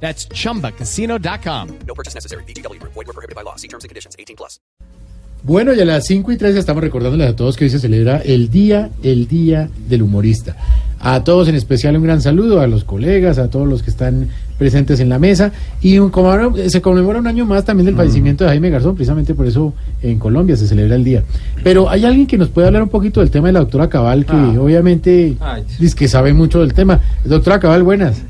That's chumbacasino.com. No purchase necessary. BGW. Void were prohibited by law. See terms and conditions. 18 plus. Bueno, y a las 5 y 3 estamos recordándoles a todos que hoy se celebra el Día, el Día del Humorista. A todos en especial un gran saludo, a los colegas, a todos los que están presentes en la mesa. Y un, como ahora, se conmemora un año más también del fallecimiento de Jaime Garzón, precisamente por eso en Colombia se celebra el día. Pero hay alguien que nos puede hablar un poquito del tema de la doctora Cabal, que obviamente dice que sabe mucho del tema. Doctora Cabal, buenas.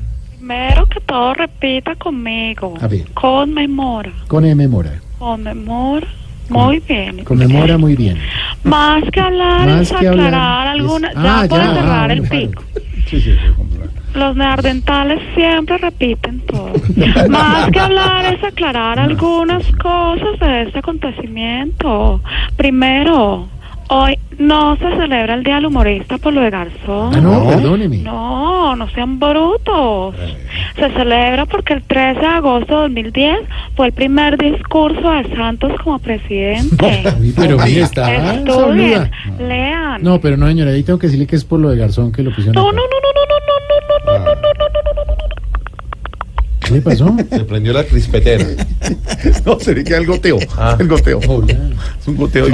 Primero que todo repita conmigo. A ver. Conmemora. Conmemora. Conmemora. Muy bien. Conmemora muy bien. Más que hablar Más es que hablar aclarar es- alguna. Ah, ya puede ya, cerrar ah, el bueno, pico. Los neardentales siempre repiten todo. Más que hablar es aclarar algunas cosas de este acontecimiento. Primero, hoy no se celebra el Día del Humorista por lo de Garzón. Ah, no, perdóneme. No, no sean brutos. Se celebra porque el 13 de agosto de 2010 fue el primer discurso de Santos como presidente. Pero mire, está Estudien, lean. No, pero no, señora, ahí tengo que decirle que es por lo de Garzón que lo pusieron. acá. no, no, no, no, ¿Qué le pasó? Se prendió la crispetera. No, se ve que el goteo. Ah. El goteo. Hola. Es un goteo.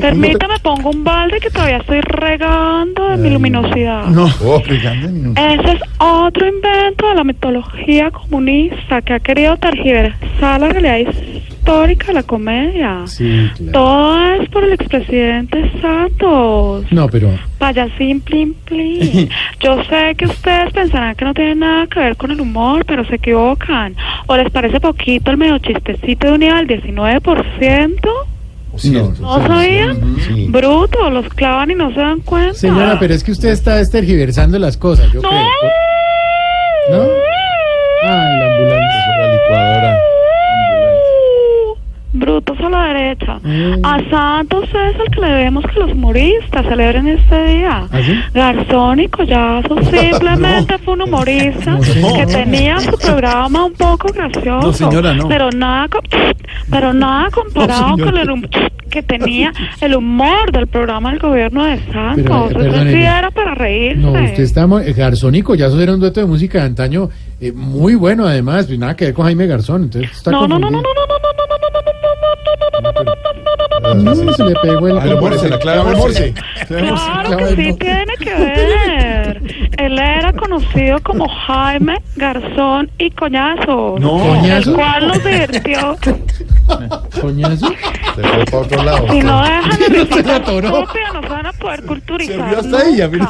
Permítame, pongo un balde que todavía estoy regando de mi luminosidad. No. Oh. Ese es otro invento de la mitología comunista que ha querido tergiversar la realidad histórica la comedia. Sí, claro. Todo es por el expresidente Santos. No, pero Payasín, plin, plin. Yo sé que ustedes pensarán que no tiene nada que ver con el humor, pero se equivocan. ¿O les parece poquito el medio chistecito de un IVA del 19%? no. ¿No sabían? Sí. Bruto, los clavan y no se dan cuenta. Señora, pero es que usted está tergiversando las cosas, yo ¡No! creo. ¿No? Ay, la A la derecha. Mm. A Santos es el que le debemos que los humoristas celebren este día. ¿Ah, sí? Garzón y Collazo simplemente fue un humorista No, que tenía su programa un poco gracioso. Señora. Pero nada, pero nada comparado con el que tenía el humor del programa del gobierno de Santos. Pero, eh, Eso perdóneme. sí era para reírse. No, usted está... eh, Garzón y Collazos era un dueto de música de antaño eh, muy bueno, además, pues nada que ver con Jaime Garzón, entonces está No, no, no, no, no, confundido. no, no, no, no, no, no, no, no, no, no, no, no, no, Mm, se le pegó el... Al Morse, la clave Morse. Claro que sí tiene que ver. Él era conocido como Jaime Garzón y Coñazo. No. ¿Coñazo? El cual nos divirtió. ¿Coñazo? Se fue para otro lado. Si no dejan de Se poder culturizar. hasta ella. Mira.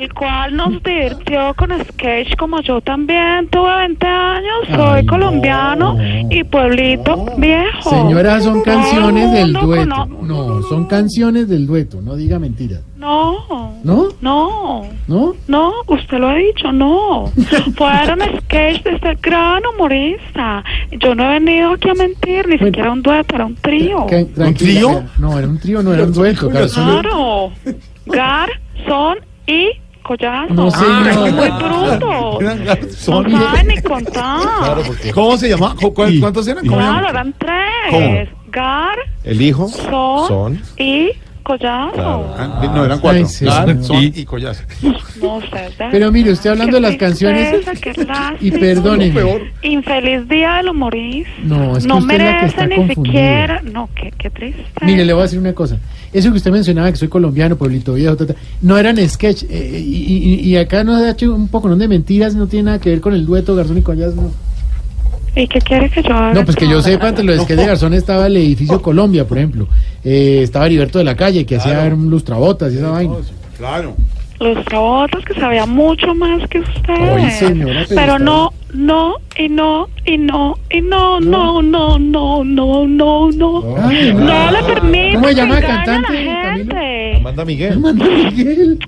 El cual nos divirtió con sketch como yo también tuve 20 años, soy Ay, no. colombiano y pueblito viejo. Señora, son canciones del dueto. No, son canciones del dueto, no diga mentiras. No. ¿No? No. ¿No? No, usted lo ha dicho, no. Fueron sketches de este gran humorista. Yo no he venido aquí a mentir, ni Bueno. siquiera un dueto, era un trío. Tranquila, trío? No, era un trío, no era un dueto. Claro. Gar, son y collazo. No, señor. Muy bruto. Eran No garzón. saben ni contar. Claro, porque ¿Cómo se llama? ¿Cu- cu- ¿Cuántos eran? ¿Cómo Claro, eran tres. ¿Cómo? Gar, el hijo son, son. y collazo. Claro. Ah, No, eran cuatro. Ay, sí, señor. son y collazo. No sé. de Pero mire, usted hablando de las canciones tristeza, y. Peor. Infeliz día del humorista. No, es que no usted es la que merece está ni confundida. siquiera. No, qué, qué triste. Mire, le voy a decir una cosa. Eso que usted mencionaba, que soy colombiano, pueblito viejo, ta, ta, no eran sketch. eh, y, y- y acá no ha hecho un poco ¿no? de mentiras, no tiene nada que ver con el dueto Garzón y Collazo. No, ¿Y qué quiere que yo haga? no pues que yo sepa, entre los sketches de Garzón estaba el edificio Colombia, por ejemplo. Eh, estaba Heriberto de la Calle, que hacía un lustrabotas y esa vaina. Claro. Los robots que sabía mucho más que usted. Ay, señora, pero no, no, y no, y no, y no, no, no, no, no, no, no. Ay, No le permite ¿Cómo se llama el a cantante, la gente. Amanda Miguel. Armando Miguel.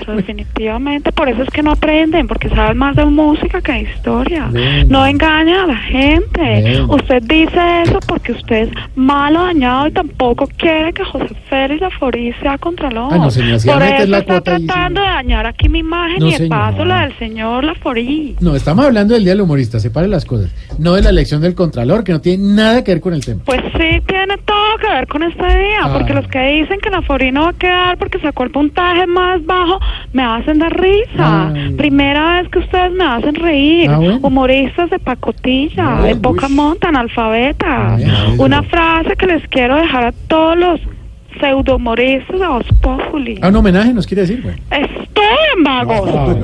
Eso definitivamente, por eso es que no aprenden, porque saben más de música que de historia. Bueno. No engañan a la gente. Bueno. Usted dice eso porque usted es malo, dañado y tampoco quiere que José Félix Laforí sea contralor. Ah, no, señora, si por eso la está tratando de dañar aquí mi imagen No, y de paso la del señor Laforí. No, estamos hablando del Día del Humorista, separe las cosas. No de la elección del Contralor, que no tiene nada que ver con el tema. Pues sí, tiene todo que ver con este día, Ah. porque los que dicen que Laforí no va a quedar porque sacó el puntaje más bajo, me hacen dar risa. Ay. Primera vez que ustedes me hacen reír. Ah, bueno. Humoristas de pacotilla, Ah, de uy. poca monta, analfabetas. Ah. Una frase que les quiero dejar a todos los pseudo humoristas de Voz Populi. Ah, un homenaje nos quiere decir. Estoy en vagos. Ah,